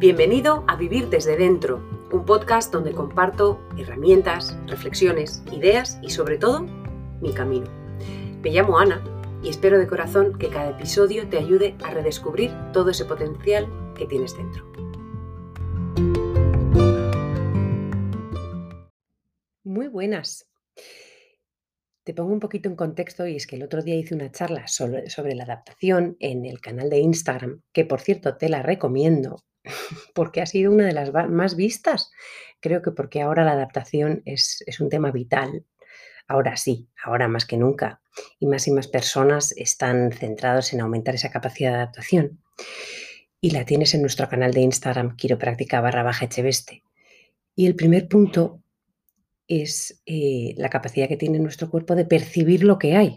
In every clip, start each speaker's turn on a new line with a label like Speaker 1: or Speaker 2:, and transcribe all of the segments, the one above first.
Speaker 1: Bienvenido a Vivir desde Dentro, un podcast donde comparto herramientas, reflexiones, ideas y sobre todo mi camino. Me llamo Ana y espero de corazón que cada episodio te ayude a redescubrir todo ese potencial que tienes dentro. Muy buenas. Te pongo un poquito en contexto y es que el otro día hice una charla sobre, sobre la adaptación en el canal de Instagram, que por cierto te la recomiendo porque ha sido una de las más vistas. Creo que porque ahora la adaptación es, un tema vital. Ahora sí, ahora más que nunca. Y más y más personas están centrados en aumentar esa capacidad de adaptación. Y la tienes en nuestro canal de Instagram, quiropráctica barra baja echeveste. Y el primer punto es eh, la capacidad que tiene nuestro cuerpo de percibir lo que hay.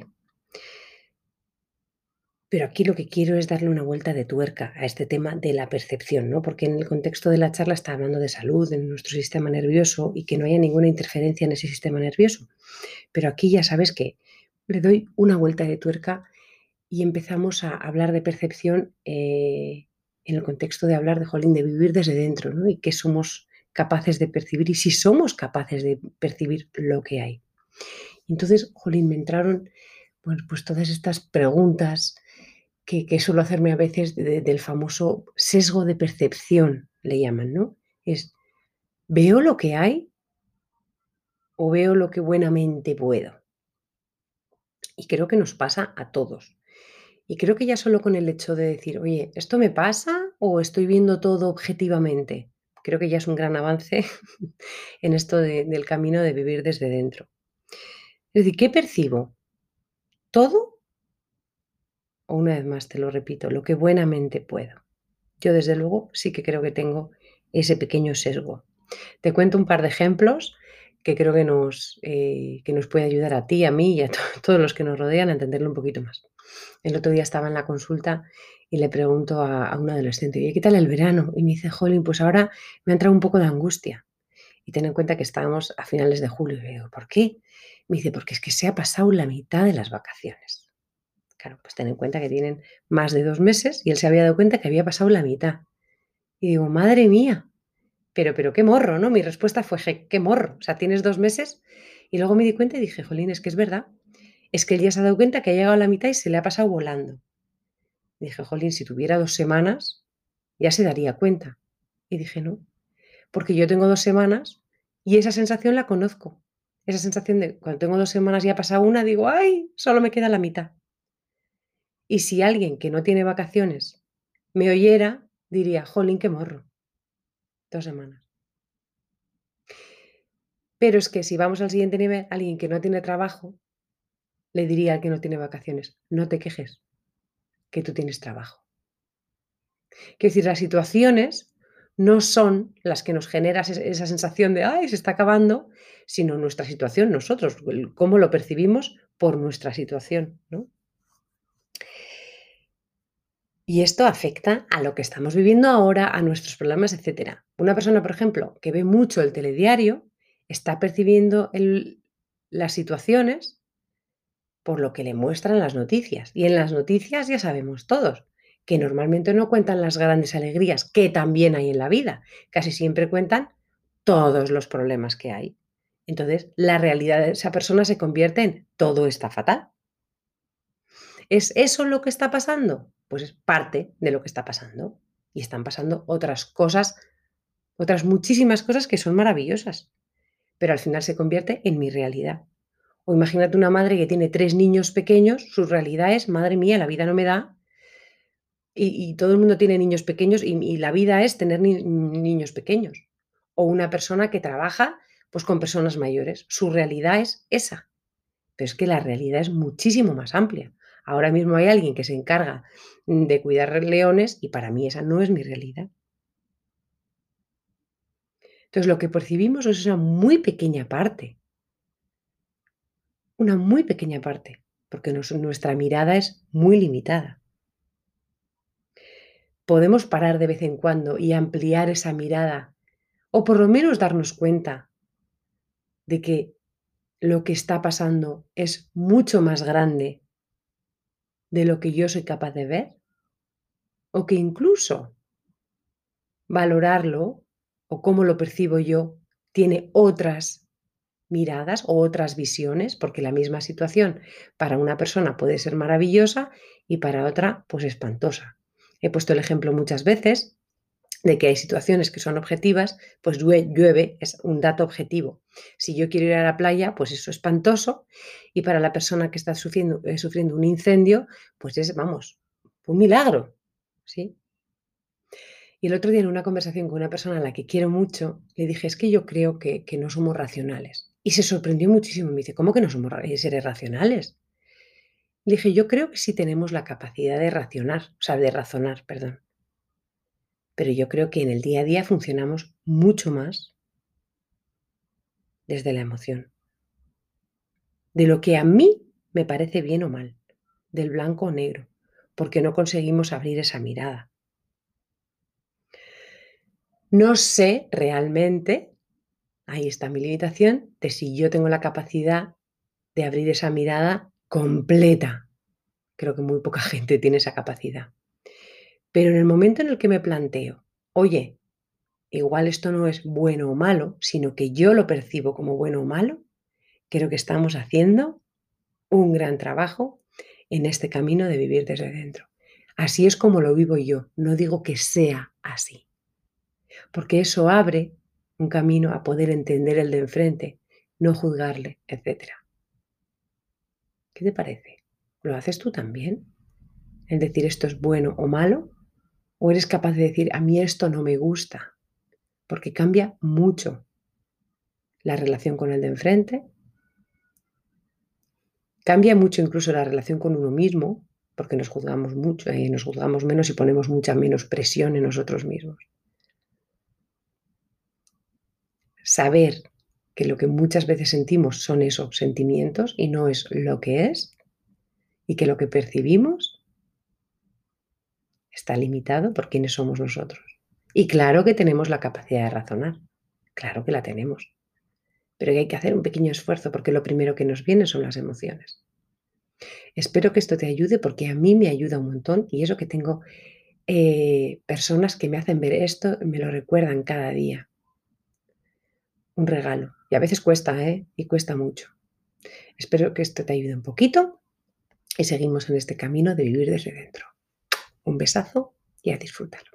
Speaker 1: Pero aquí lo que quiero es darle una vuelta de tuerca a este tema de la percepción, ¿no? Porque en el contexto de la charla está hablando de salud, en nuestro sistema nervioso y que no haya ninguna interferencia en ese sistema nervioso. Pero aquí ya sabes que le doy una vuelta de tuerca y empezamos a hablar de percepción eh, en el contexto de hablar de Jolín, de vivir desde dentro, ¿no? Y que somos capaces de percibir y si somos capaces de percibir lo que hay. Entonces, Jolín, me entraron pues todas estas preguntas que, suelo hacerme a veces del famoso sesgo de percepción, le llaman, ¿no? Es, ¿veo lo que hay o veo lo que buenamente puedo? Y creo que nos pasa a todos. Y creo que ya solo con el hecho de decir, oye, ¿esto me pasa o estoy viendo todo objetivamente? Creo que ya es un gran avance en esto del camino de vivir desde dentro. Es decir, ¿qué percibo? ¿Todo una vez más te lo repito, lo que buenamente puedo. Yo desde luego sí que creo que tengo ese pequeño sesgo. Te cuento un par de ejemplos que creo que nos, eh, que nos puede ayudar a ti, a mí y a todos los que nos rodean a entenderlo un poquito más. El otro día estaba en la consulta y le pregunto a, un adolescente, ¿y ¿qué tal el verano? Y me dice, Jolín, pues ahora me ha entrado un poco de angustia. Y ten en cuenta que estábamos a finales de julio. Y le digo, ¿por qué? Me dice, porque es que se ha pasado la mitad de las vacaciones. Claro, pues ten en cuenta que tienen más de dos meses y él se había dado cuenta que había pasado la mitad. Y digo, madre mía, pero, pero qué morro, ¿no? Mi respuesta fue, qué morro. O sea, tienes dos meses. Y luego me di cuenta y dije, jolín, es que es verdad. Es que él ya se ha dado cuenta que ha llegado a la mitad y se le ha pasado volando. dije, jolín, si tuviera dos semanas, ya se daría cuenta. Y dije, no, porque yo tengo dos semanas y esa sensación la conozco. Esa sensación de cuando tengo dos semanas y ha pasado una, digo, ay, solo me queda la mitad. Y si alguien que no tiene vacaciones me oyera, diría, jolín, qué morro. Dos semanas. Pero es que si vamos al siguiente nivel, alguien que no tiene trabajo, le diría al que no tiene vacaciones, no te quejes, que tú tienes trabajo. Quiero decir, las situaciones no son las que nos generan esa sensación de, ay, se está acabando, sino nuestra situación, nosotros, cómo lo percibimos por nuestra situación, ¿no? Y esto afecta a lo que estamos viviendo ahora, a nuestros problemas, etc. Una persona, por ejemplo, que ve mucho el telediario, está percibiendo las situaciones por lo que le muestran las noticias. Y en las noticias ya sabemos todos que normalmente no cuentan las grandes alegrías que también hay en la vida. Casi siempre cuentan todos los problemas que hay. Entonces, la realidad de esa persona se convierte en todo está fatal. ¿Es eso lo que está pasando? pues es parte de lo que está pasando. Y están pasando otras cosas, otras muchísimas cosas que son maravillosas, pero al final se convierte en mi realidad. O imagínate una madre que tiene tres niños pequeños, su realidad es, madre mía, la vida no me da, y, todo el mundo tiene niños pequeños y, la vida es tener niños pequeños. O una persona que trabaja pues con personas mayores, su realidad es esa. Pero es que la realidad es muchísimo más amplia. Ahora mismo hay alguien que se encarga de cuidar leones y para mí esa no es mi realidad. Entonces lo que percibimos es una muy pequeña parte. Una muy pequeña parte, porque nuestra mirada es muy limitada. Podemos parar de vez en cuando y ampliar esa mirada, o por lo menos darnos cuenta de que lo que está pasando es mucho más grande de lo que yo soy capaz de ver? ¿O que incluso valorarlo o cómo lo percibo yo tiene otras miradas o otras visiones, porque la misma situación para una persona puede ser maravillosa y para otra pues espantosa. He puesto el ejemplo muchas veces de que hay situaciones que son objetivas, pues llueve, es un dato objetivo. Si yo quiero ir a la playa, pues eso es espantoso, y para la persona que está sufriendo, eh, sufriendo un incendio, pues es, vamos, un milagro, ¿sí? Y el otro día en una conversación con una persona a la que quiero mucho, le dije, es que yo creo que, no somos racionales. Y se sorprendió muchísimo. Me dice, ¿cómo que no somos seres racionales? Le dije, yo creo que sí tenemos la capacidad de racionar, o sea, de razonar, perdón. Pero yo creo que en el día a día funcionamos mucho más desde la emoción. De lo que a mí me parece bien o mal, del blanco o negro, porque no conseguimos abrir esa mirada. No sé realmente, ahí está mi limitación, de si yo tengo la capacidad de abrir esa mirada completa. Creo que muy poca gente tiene esa capacidad. Pero en el momento en el que me planteo, oye, igual esto no es bueno o malo, sino que yo lo percibo como bueno o malo, creo que estamos haciendo un gran trabajo en este camino de vivir desde dentro. Así es como lo vivo yo, no digo que sea así porque eso abre un camino a poder entender el de enfrente, no juzgarle, etc. ¿Qué te parece? ¿Lo haces tú también? ¿El decir esto es bueno o malo? ¿O eres capaz de decir a mí esto no me gusta? Porque cambia mucho la relación con el de enfrente, cambia mucho incluso la relación con uno mismo, porque nos juzgamos mucho y nos juzgamos menos y ponemos mucha menos presión en nosotros mismos. saber que lo que muchas veces sentimos son esos sentimientos y no es lo que es, y que lo que percibimos está limitado por quienes somos nosotros. Y claro que tenemos la capacidad de razonar, claro que la tenemos, pero hay que hacer un pequeño esfuerzo porque lo primero que nos viene son las emociones. Espero que esto te ayude porque a mí me ayuda un montón y eso que tengo eh, personas que me hacen ver esto, me lo recuerdan cada día un regalo. Y a veces cuesta, ¿eh? Y cuesta mucho. Espero que esto te ayude un poquito y seguimos en este camino de vivir desde dentro. Un besazo y a disfrutarlo.